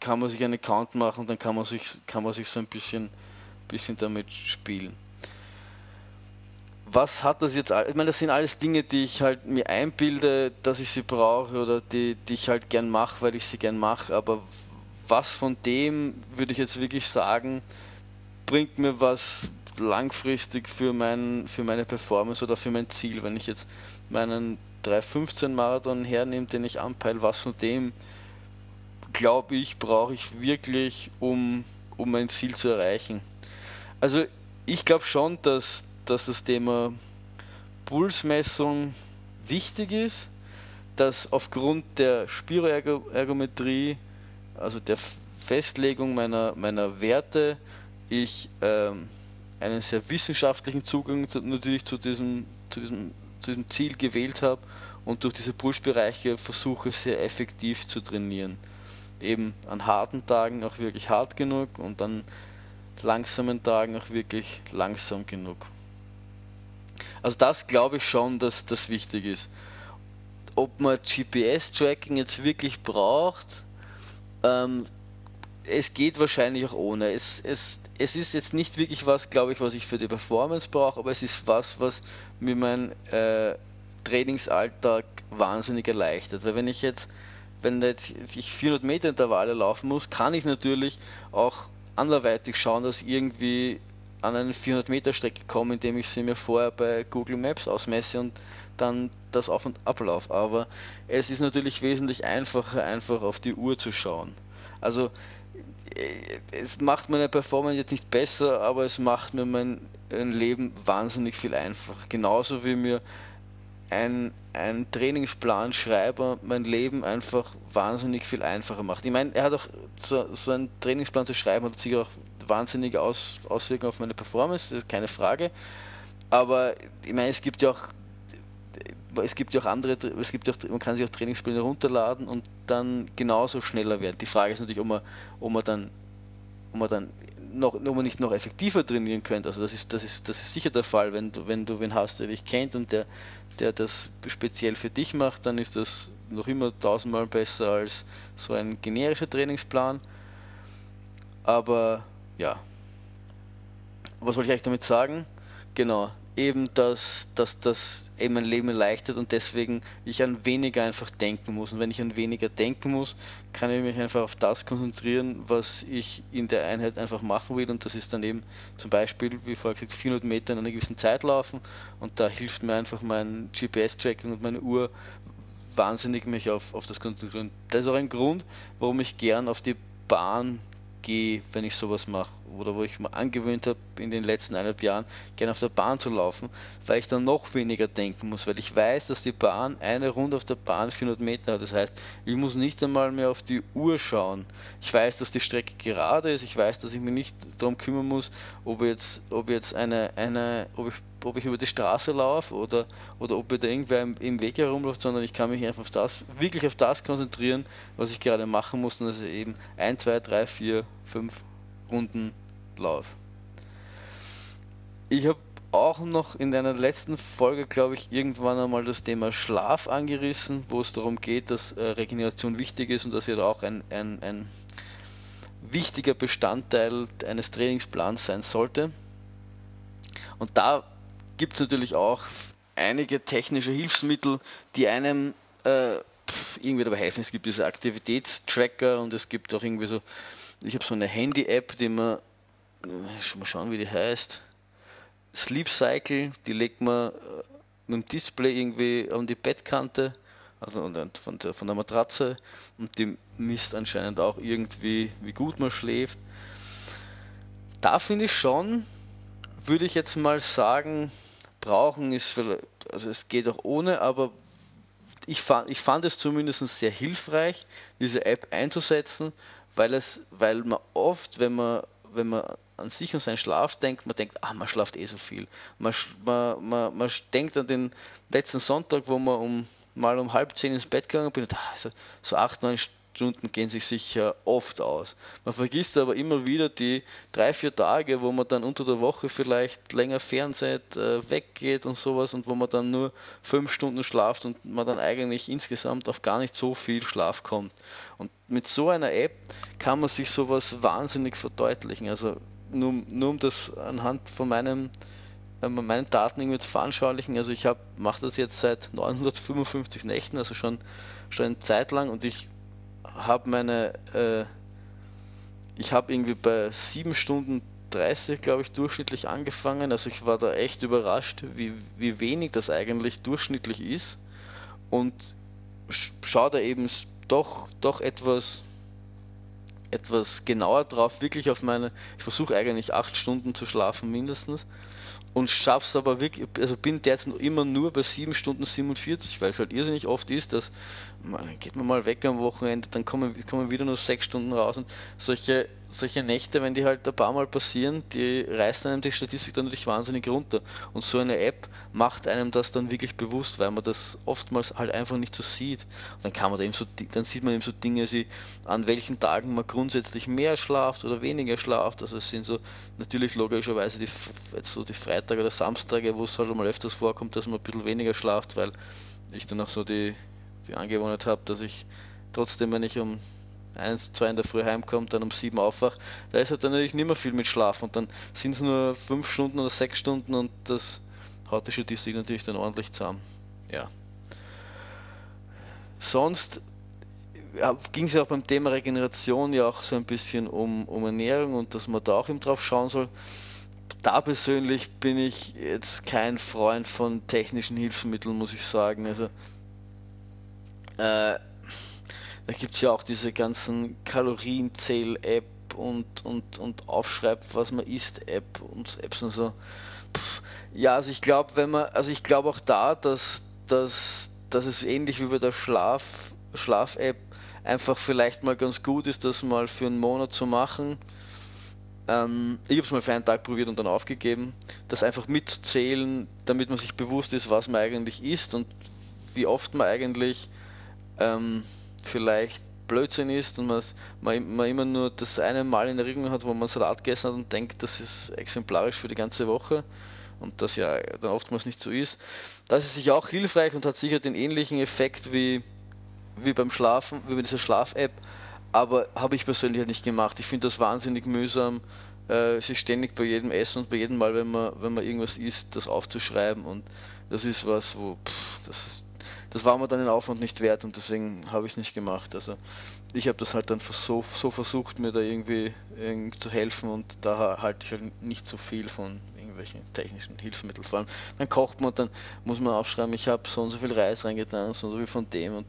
kann man sich einen Account machen dann kann man sich kann man sich so ein bisschen bisschen damit spielen was hat das jetzt? Ich meine, das sind alles Dinge, die ich halt mir einbilde, dass ich sie brauche oder die, die ich halt gern mache, weil ich sie gern mache. Aber was von dem würde ich jetzt wirklich sagen, bringt mir was langfristig für, mein, für meine Performance oder für mein Ziel? Wenn ich jetzt meinen 315 Marathon hernehme, den ich anpeile, was von dem glaube ich, brauche ich wirklich, um, um mein Ziel zu erreichen? Also ich glaube schon, dass dass das Thema Pulsmessung wichtig ist, dass aufgrund der Spiroergometrie, also der Festlegung meiner, meiner Werte, ich ähm, einen sehr wissenschaftlichen Zugang zu, natürlich zu diesem, zu, diesem, zu diesem Ziel gewählt habe und durch diese Pulsbereiche versuche sehr effektiv zu trainieren. Eben an harten Tagen auch wirklich hart genug und an langsamen Tagen auch wirklich langsam genug. Also das glaube ich schon, dass das wichtig ist. Ob man GPS-Tracking jetzt wirklich braucht, ähm, es geht wahrscheinlich auch ohne. Es, es, es ist jetzt nicht wirklich was, glaube ich, was ich für die Performance brauche, aber es ist was, was mir mein äh, Trainingsalltag wahnsinnig erleichtert. Weil wenn ich jetzt, wenn jetzt ich 400 Meter Intervalle laufen muss, kann ich natürlich auch anderweitig schauen, dass irgendwie an eine 400 Meter Strecke komme, indem ich sie mir vorher bei Google Maps ausmesse und dann das Auf- und Ablauf. Aber es ist natürlich wesentlich einfacher, einfach auf die Uhr zu schauen. Also äh, es macht meine Performance jetzt nicht besser, aber es macht mir mein Leben wahnsinnig viel einfacher. Genauso wie mir ein, ein Trainingsplan mein Leben einfach wahnsinnig viel einfacher macht. Ich meine, er hat auch so, so einen Trainingsplan zu schreiben, hat sicher auch wahnsinnige Aus, Auswirkungen auf meine Performance, keine Frage. Aber ich meine, es gibt ja auch es gibt ja auch andere, es gibt ja auch, man kann sich auch Trainingspläne runterladen und dann genauso schneller werden. Die Frage ist natürlich, ob man, ob man dann, ob man dann noch, ob man nicht noch effektiver trainieren könnte. Also das ist, das ist, das ist sicher der Fall, wenn du, wenn du wen hast, der dich kennt und der, der das speziell für dich macht, dann ist das noch immer tausendmal besser als so ein generischer Trainingsplan. Aber ja. Was wollte ich eigentlich damit sagen? Genau, eben, dass, dass das eben mein Leben erleichtert und deswegen ich an weniger einfach denken muss. Und wenn ich an weniger denken muss, kann ich mich einfach auf das konzentrieren, was ich in der Einheit einfach machen will. Und das ist dann eben zum Beispiel, wie vorher gesagt, 400 Meter in einer gewissen Zeit laufen. Und da hilft mir einfach mein GPS-Tracking und meine Uhr wahnsinnig, mich auf, auf das konzentrieren. Das ist auch ein Grund, warum ich gern auf die Bahn gehe, wenn ich sowas mache, oder wo ich mir angewöhnt habe, in den letzten eineinhalb Jahren gerne auf der Bahn zu laufen, weil ich dann noch weniger denken muss, weil ich weiß, dass die Bahn eine Runde auf der Bahn 400 Meter hat. Das heißt, ich muss nicht einmal mehr auf die Uhr schauen. Ich weiß, dass die Strecke gerade ist. Ich weiß, dass ich mich nicht darum kümmern muss, ob jetzt, ob jetzt eine, eine, ob ich ob ich über die Straße laufe oder, oder ob mir da irgendwer im, im, Weg herumläuft, sondern ich kann mich einfach auf das, wirklich auf das konzentrieren, was ich gerade machen muss und das ist eben 1, 2, 3, 4, 5 Runden Lauf. Ich habe auch noch in einer letzten Folge, glaube ich, irgendwann einmal das Thema Schlaf angerissen, wo es darum geht, dass äh, Regeneration wichtig ist und dass ja auch ein, ein, ein wichtiger Bestandteil eines Trainingsplans sein sollte. Und da gibt es natürlich auch einige technische Hilfsmittel, die einem äh, irgendwie dabei helfen. Es gibt diese Aktivitätstracker und es gibt auch irgendwie so ich habe so eine Handy-App, die man, äh, mal schauen, wie die heißt. Sleep Cycle, die legt man äh, mit dem Display irgendwie an die Bettkante, also von der, von der Matratze und die misst anscheinend auch irgendwie, wie gut man schläft. Da finde ich schon, würde ich jetzt mal sagen, brauchen ist also es geht auch ohne, aber ich fand, ich fand es zumindest sehr hilfreich, diese App einzusetzen, weil es, weil man oft, wenn man, wenn man an sich und seinen Schlaf denkt, man denkt, ah, man schlaft eh so viel. Man, man, man, man denkt an den letzten Sonntag, wo man um mal um halb zehn ins Bett gegangen bin, also so acht, neun Stunden gehen sich sicher oft aus. Man vergisst aber immer wieder die drei, vier Tage, wo man dann unter der Woche vielleicht länger Fernsehen äh, weggeht und sowas und wo man dann nur fünf Stunden schlaft und man dann eigentlich insgesamt auf gar nicht so viel Schlaf kommt. Und mit so einer App kann man sich sowas wahnsinnig verdeutlichen. Also nur, nur um das anhand von meinem äh, meinen Daten irgendwie zu veranschaulichen. Also ich mache das jetzt seit 955 Nächten, also schon schon eine Zeit lang und ich habe meine, äh, ich habe irgendwie bei 7 Stunden 30, glaube ich, durchschnittlich angefangen. Also ich war da echt überrascht, wie, wie wenig das eigentlich durchschnittlich ist. Und schaue da eben doch, doch etwas, etwas genauer drauf, wirklich auf meine, ich versuche eigentlich 8 Stunden zu schlafen mindestens und schaff's aber wirklich, also bin derzeit immer nur bei 7 Stunden 47, weil es halt irrsinnig oft ist, dass man, geht man mal weg am Wochenende, dann kommen, kommen wieder nur 6 Stunden raus und solche, solche Nächte, wenn die halt ein paar Mal passieren, die reißen einem die Statistik dann natürlich wahnsinnig runter. Und so eine App macht einem das dann wirklich bewusst, weil man das oftmals halt einfach nicht so sieht. Und dann kann man da eben so, dann sieht man eben so Dinge wie, an welchen Tagen man grundsätzlich mehr schlaft oder weniger schlaft. Also es sind so natürlich logischerweise die, so die Freitage oder Samstage, wo es halt mal öfters vorkommt, dass man ein bisschen weniger schlaft, weil ich dann auch so die, die Angewohnheit habe, dass ich trotzdem, wenn ich um 1, 2 in der Früh heimkommt, dann um 7 aufwach, da ist halt dann natürlich nicht mehr viel mit Schlaf und dann sind es nur 5 Stunden oder 6 Stunden und das haut die Statistik natürlich dann ordentlich zusammen. Ja. Sonst ging es ja auch beim Thema Regeneration ja auch so ein bisschen um, um Ernährung und dass man da auch eben drauf schauen soll. Da persönlich bin ich jetzt kein Freund von technischen Hilfsmitteln, muss ich sagen. Also äh, da gibt es ja auch diese ganzen Kalorienzähl-App und, und, und Aufschreib, was man isst, App und Apps und so. Ja, also ich glaube, wenn man, also ich glaube auch da, dass, dass, dass es ähnlich wie bei der Schlaf, Schlaf-App einfach vielleicht mal ganz gut ist, das mal für einen Monat zu machen. Ähm, ich habe es mal für einen Tag probiert und dann aufgegeben, das einfach mitzuzählen, damit man sich bewusst ist, was man eigentlich isst und wie oft man eigentlich ähm, vielleicht Blödsinn ist und man, man immer nur das eine Mal in Erinnerung hat, wo man Salat gegessen hat und denkt, das ist exemplarisch für die ganze Woche und das ja dann oftmals nicht so ist. Das ist sicher auch hilfreich und hat sicher den ähnlichen Effekt wie, wie beim Schlafen, wie bei dieser Schlaf-App, aber habe ich persönlich nicht gemacht. Ich finde das wahnsinnig mühsam, äh, sich ständig bei jedem Essen und bei jedem Mal, wenn man, wenn man irgendwas isst, das aufzuschreiben und das ist was, wo pff, das ist das war mir dann den Aufwand nicht wert und deswegen habe ich es nicht gemacht. Also ich habe das halt dann so, so versucht, mir da irgendwie, irgendwie, zu helfen und da halte ich halt nicht so viel von irgendwelchen technischen Hilfsmitteln. Vor allem dann kocht man und dann muss man aufschreiben, ich habe so und so viel Reis reingetan, so und so viel von dem und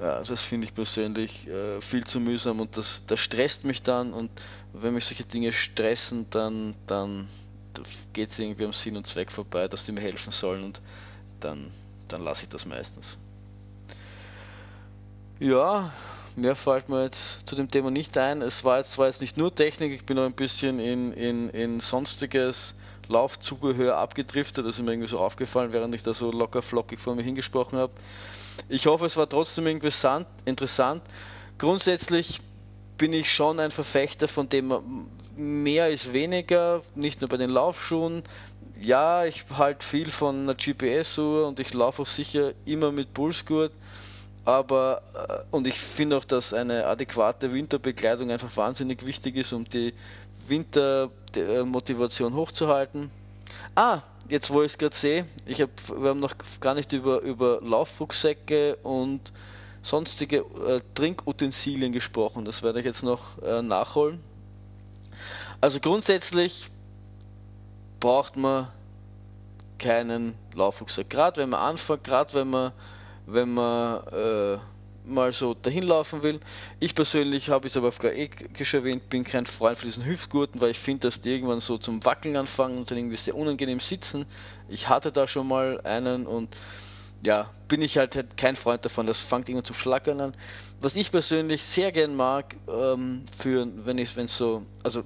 ja, das finde ich persönlich äh, viel zu mühsam und das, das stresst mich dann und wenn mich solche Dinge stressen, dann, dann geht es irgendwie am Sinn und Zweck vorbei, dass die mir helfen sollen und dann dann lasse ich das meistens. Ja, mehr fällt mir jetzt zu dem Thema nicht ein. Es war jetzt zwar jetzt nicht nur Technik, ich bin auch ein bisschen in, in, in sonstiges Laufzubehör abgedriftet, das ist mir irgendwie so aufgefallen, während ich da so locker flockig vor mir hingesprochen habe. Ich hoffe, es war trotzdem interessant. interessant. Grundsätzlich bin ich schon ein Verfechter von dem mehr ist weniger, nicht nur bei den Laufschuhen, ja, ich halte viel von einer GPS-Uhr und ich laufe auch sicher immer mit Pulsgurt. Aber, äh, und ich finde auch, dass eine adäquate Winterbekleidung einfach wahnsinnig wichtig ist, um die Wintermotivation hochzuhalten. Ah, jetzt wo ich es gerade sehe, ich hab, wir haben noch gar nicht über, über Laufrucksäcke und sonstige äh, Trinkutensilien gesprochen. Das werde ich jetzt noch äh, nachholen, Also grundsätzlich braucht man keinen Laufrucksack. Gerade wenn man anfängt, gerade wenn man, wenn man äh, mal so dahin laufen will. Ich persönlich habe es aber vorher eh schon erwähnt, bin kein Freund von diesen Hüftgurten, weil ich finde, dass die irgendwann so zum Wackeln anfangen und dann irgendwie sehr unangenehm sitzen. Ich hatte da schon mal einen und ja, bin ich halt, kein Freund davon. Das fängt irgendwann zum Schlackern an. Was ich persönlich sehr gern mag, ähm, für wenn ich, wenn so, also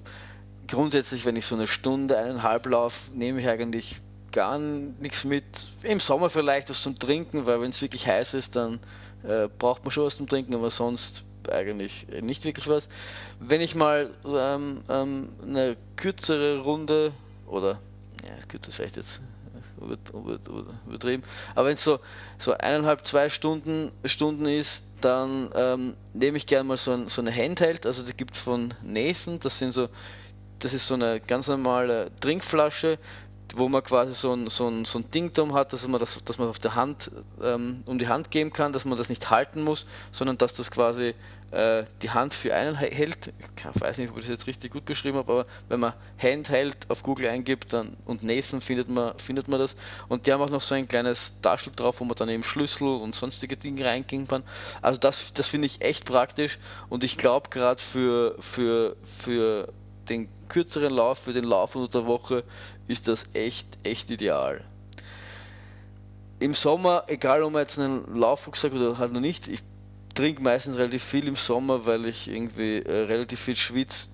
grundsätzlich, wenn ich so eine Stunde, eineinhalb laufe, nehme ich eigentlich gar nichts mit. Im Sommer vielleicht was zum Trinken, weil wenn es wirklich heiß ist, dann äh, braucht man schon was zum Trinken, aber sonst eigentlich nicht wirklich was. Wenn ich mal ähm, ähm, eine kürzere Runde oder ja, kürzer ist vielleicht jetzt übertrieben, aber wenn es so, so eineinhalb, zwei Stunden, Stunden ist, dann ähm, nehme ich gerne mal so, ein, so eine Handheld, also die gibt es von Nathan, das sind so das ist so eine ganz normale Trinkflasche, wo man quasi so ein, so ein, so ein Ding drum hat, dass man das, dass man auf der Hand ähm, um die Hand geben kann, dass man das nicht halten muss, sondern dass das quasi äh, die Hand für einen hält. Ich weiß nicht, ob ich das jetzt richtig gut beschrieben habe, aber wenn man Handheld auf Google eingibt dann, und Nathan findet man, findet man das. Und die haben auch noch so ein kleines Taschel drauf, wo man dann eben Schlüssel und sonstige Dinge reingehen kann. Also das, das finde ich echt praktisch und ich glaube gerade für, für, für den kürzeren Lauf, für den Lauf unter der Woche ist das echt, echt ideal. Im Sommer, egal ob man jetzt einen Laufrucksack oder halt noch nicht, ich trinke meistens relativ viel im Sommer, weil ich irgendwie äh, relativ viel schwitze.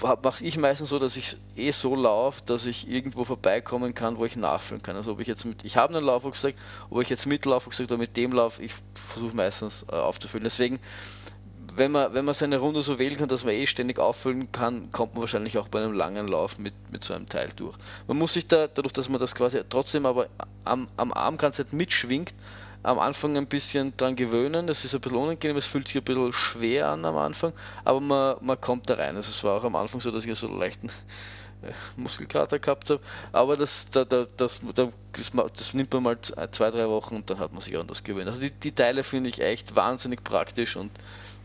Mache ich meistens so, dass ich eh so laufe, dass ich irgendwo vorbeikommen kann, wo ich nachfüllen kann. Also ob ich jetzt mit, ich habe einen Laufrucksack, ob ich jetzt mit Laufrucksack oder mit dem laufe, ich versuche meistens äh, aufzufüllen. Deswegen wenn man, wenn man seine Runde so wählen kann, dass man eh ständig auffüllen kann, kommt man wahrscheinlich auch bei einem langen Lauf mit, mit so einem Teil durch. Man muss sich da, dadurch, dass man das quasi trotzdem aber am, am Arm ganz nicht mitschwingt, am Anfang ein bisschen dran gewöhnen. Das ist ein bisschen unangenehm, es fühlt sich ein bisschen schwer an am Anfang, aber man, man kommt da rein. Also es war auch am Anfang so, dass ich so einen leichten äh, Muskelkater gehabt habe, aber das, da, da, das, da, das, das, nimmt man mal zwei, drei Wochen und dann hat man sich an das gewöhnt. Also die, die Teile finde ich echt wahnsinnig praktisch und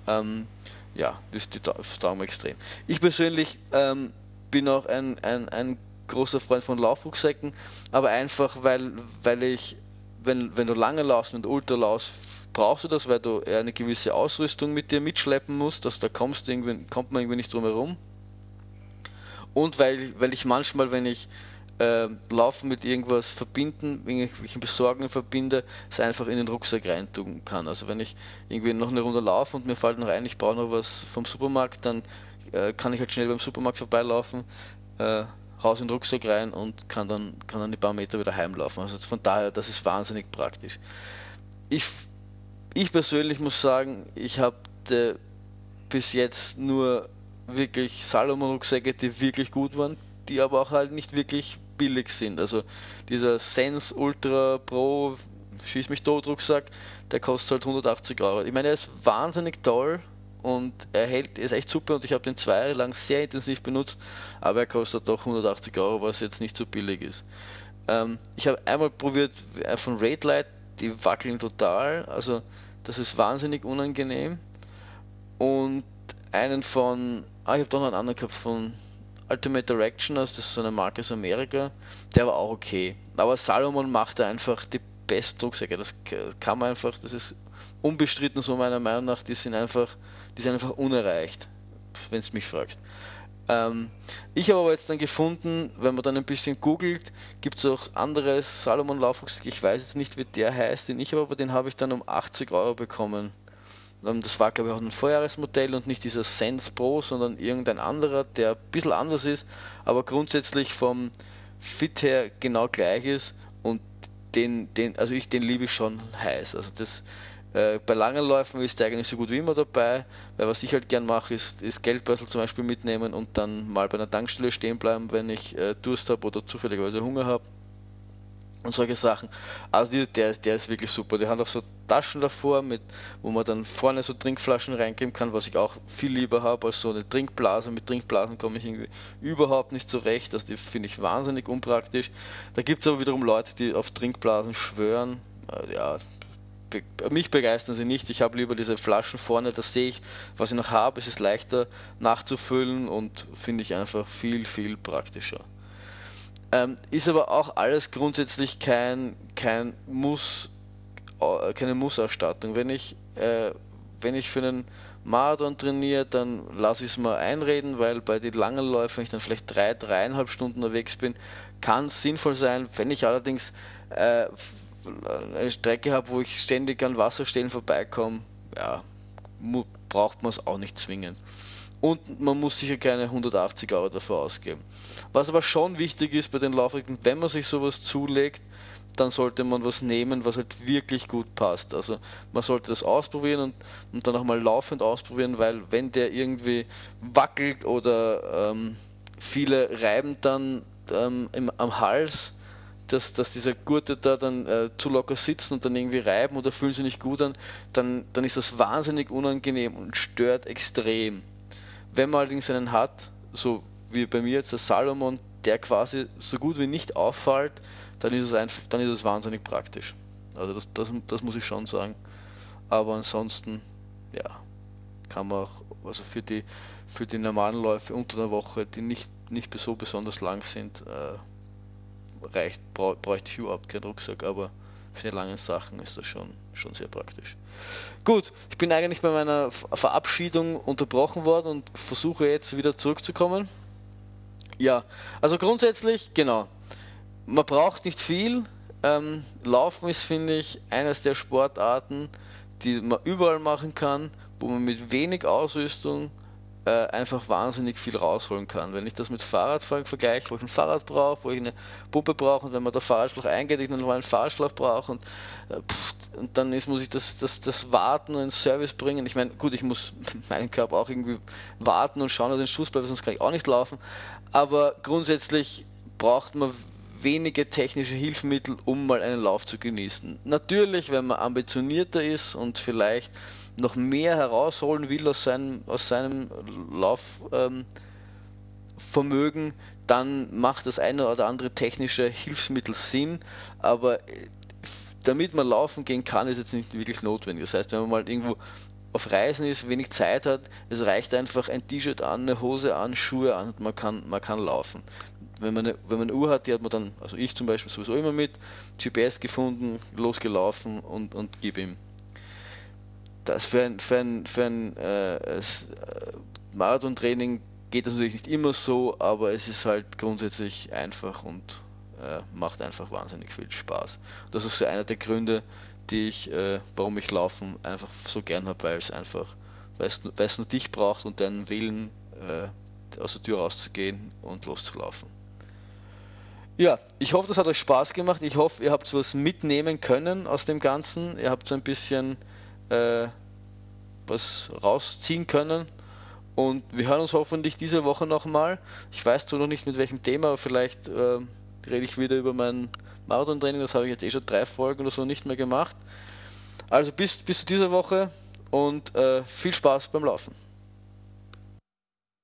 ähm, ja, das ist die Traum extrem. Ich persönlich ähm, bin auch ein, ein, ein großer Freund von Laufrucksäcken, aber einfach weil, weil ich, wenn, wenn du lange laufst und Ultra laufst, brauchst du das, weil du eine gewisse Ausrüstung mit dir mitschleppen musst, dass da kommst du irgendwie, kommt man irgendwie nicht drum herum. Und weil, weil ich manchmal, wenn ich äh, Laufen mit irgendwas verbinden, irgendwelchen Besorgungen verbinde, es einfach in den Rucksack reintun kann. Also wenn ich irgendwie noch eine Runde laufe und mir fällt noch ein, ich brauche noch was vom Supermarkt, dann äh, kann ich halt schnell beim Supermarkt vorbeilaufen, äh, raus in den Rucksack rein und kann dann, kann dann die paar Meter wieder heimlaufen. Also von daher, das ist wahnsinnig praktisch. Ich, ich persönlich muss sagen, ich habe bis jetzt nur wirklich Salomon-Rucksäcke, die wirklich gut waren, die aber auch halt nicht wirklich billig sind. Also dieser Sense Ultra Pro Schieß mich tot Rucksack, der kostet halt 180 Euro. Ich meine, er ist wahnsinnig toll und er hält, er ist echt super und ich habe den zwei Jahre lang sehr intensiv benutzt, aber er kostet doch 180 Euro, was jetzt nicht so billig ist. Ähm, ich habe einmal probiert äh, von Raidlight, die wackeln total, also das ist wahnsinnig unangenehm. Und einen von, ah, ich habe doch noch einen anderen gehabt von Ultimate Direction, also das ist so eine Marke aus Amerika, der war auch okay. Aber Salomon macht da einfach die besten Drucksäcke. Das kann man einfach, das ist unbestritten so meiner Meinung nach, die sind einfach, die sind einfach unerreicht, wenn du mich fragst. Ähm, ich habe aber jetzt dann gefunden, wenn man dann ein bisschen googelt, gibt es auch andere Salomon Laufrucksäcke. Ich weiß jetzt nicht, wie der heißt, den ich habe, aber den habe ich dann um 80 Euro bekommen. Ähm, das war, glaube ich, auch ein Vorjahresmodell und nicht dieser Sense Pro, sondern irgendein anderer, der ein bisschen anders ist, aber grundsätzlich vom Fit her genau gleich ist und den, den, also ich, den liebe ich schon heiß. Also das, äh, bei langen Läufen ist der eigentlich so gut wie immer dabei, weil was ich halt gern mache, ist, ist Geldbeutel zum Beispiel mitnehmen und dann mal bei einer Tankstelle stehen bleiben, wenn ich äh, Durst habe oder zufälligerweise Hunger habe und solche Sachen. Also die, der, der ist wirklich super. Der hat auch so Taschen davor, mit, wo man dann vorne so Trinkflaschen reingeben kann, was ich auch viel lieber habe als so eine Trinkblase. Mit Trinkblasen komme ich irgendwie überhaupt nicht zurecht. Also die finde ich wahnsinnig unpraktisch. Da gibt es aber wiederum Leute, die auf Trinkblasen schwören. Äh, ja, mich begeistern sie nicht. Ich habe lieber diese Flaschen vorne, da sehe ich, was ich noch habe. Es ist leichter nachzufüllen und finde ich einfach viel, viel praktischer. Ähm, ist aber auch alles grundsätzlich kein, kein Muss, äh, keine Mussausstattung. Wenn ich, äh, wenn ich für einen Marathon trainiere, dann lasse ich es mal einreden, weil bei den langen Läufen, wenn ich dann vielleicht drei, dreieinhalb Stunden unterwegs bin, kann es sinnvoll sein. Wenn ich allerdings äh, eine Strecke habe, wo ich ständig an Wasserstellen vorbeikomme, ja, braucht man es auch nicht zwingend. Und man muss sicher keine 180 Euro dafür ausgeben. Was aber schon wichtig ist bei den Laufregeln, wenn man sich sowas zulegt, dann sollte man was nehmen, was halt wirklich gut passt. Also man sollte das ausprobieren und, und dann auch mal laufend ausprobieren, weil wenn der irgendwie wackelt oder ähm, viele reiben dann ähm, im, am Hals, dass, dass diese Gurte da dann äh, zu locker sitzen und dann irgendwie reiben oder fühlen sich nicht gut an, dann, dann ist das wahnsinnig unangenehm und stört extrem. Wenn man allerdings einen hat, so wie bei mir jetzt der Salomon, der quasi so gut wie nicht auffällt, dann ist es, einfach, dann ist es wahnsinnig praktisch. Also das, das, das muss ich schon sagen. Aber ansonsten, ja, kann man auch, also für die, für die normalen Läufe unter der Woche, die nicht, nicht so besonders lang sind, äh, reicht, bra bräuchte ich überhaupt keinen Rucksack, aber für die langen Sachen ist das schon, schon sehr praktisch. Gut, ich bin eigentlich bei meiner Verabschiedung unterbrochen worden und versuche jetzt wieder zurückzukommen. Ja, also grundsätzlich, genau, man braucht nicht viel. Ähm, Laufen ist, finde ich, eines der Sportarten, die man überall machen kann, wo man mit wenig Ausrüstung äh, einfach wahnsinnig viel rausholen kann. Wenn ich das mit Fahrradfahren vergleiche, wo ich ein Fahrrad brauche, wo ich eine Pumpe brauche und wenn man der Fahrradschlauch eingeht, ich dann einen Fahrradschlauch brauche und, äh, und dann ist, muss ich das, das, das Warten und Service bringen. Ich meine, gut, ich muss meinen Körper auch irgendwie warten und schauen, dass ich den Schuss bleibe, sonst kann ich auch nicht laufen. Aber grundsätzlich braucht man wenige technische Hilfsmittel, um mal einen Lauf zu genießen. Natürlich, wenn man ambitionierter ist und vielleicht noch mehr herausholen will aus seinem, aus seinem Laufvermögen, ähm, dann macht das eine oder andere technische Hilfsmittel Sinn, aber äh, damit man laufen gehen kann, ist jetzt nicht wirklich notwendig. Das heißt, wenn man mal irgendwo auf Reisen ist, wenig Zeit hat, es reicht einfach ein T-Shirt an, eine Hose an, Schuhe an und man kann, man kann laufen wenn man, eine, wenn man eine Uhr hat, die hat man dann, also ich zum Beispiel sowieso immer mit, GPS gefunden, losgelaufen und, und gib ihm. Das für ein, für ein, für ein äh, äh, Marathon-Training geht das natürlich nicht immer so, aber es ist halt grundsätzlich einfach und äh, macht einfach wahnsinnig viel Spaß. Das ist so einer der Gründe, die ich, äh, warum ich Laufen einfach so gern habe, weil es einfach, weil es, nur dich braucht und deinen Willen, äh, aus der Tür rauszugehen und loszulaufen. Ja, ich hoffe, das hat euch Spaß gemacht. Ich hoffe, ihr habt was mitnehmen können aus dem Ganzen. Ihr habt so ein bisschen äh, was rausziehen können. Und wir hören uns hoffentlich diese Woche nochmal. Ich weiß zwar noch nicht mit welchem Thema, aber vielleicht äh, rede ich wieder über mein Marathon-Training. Das habe ich jetzt eh schon drei Folgen oder so nicht mehr gemacht. Also bis, bis zu dieser Woche und äh, viel Spaß beim Laufen.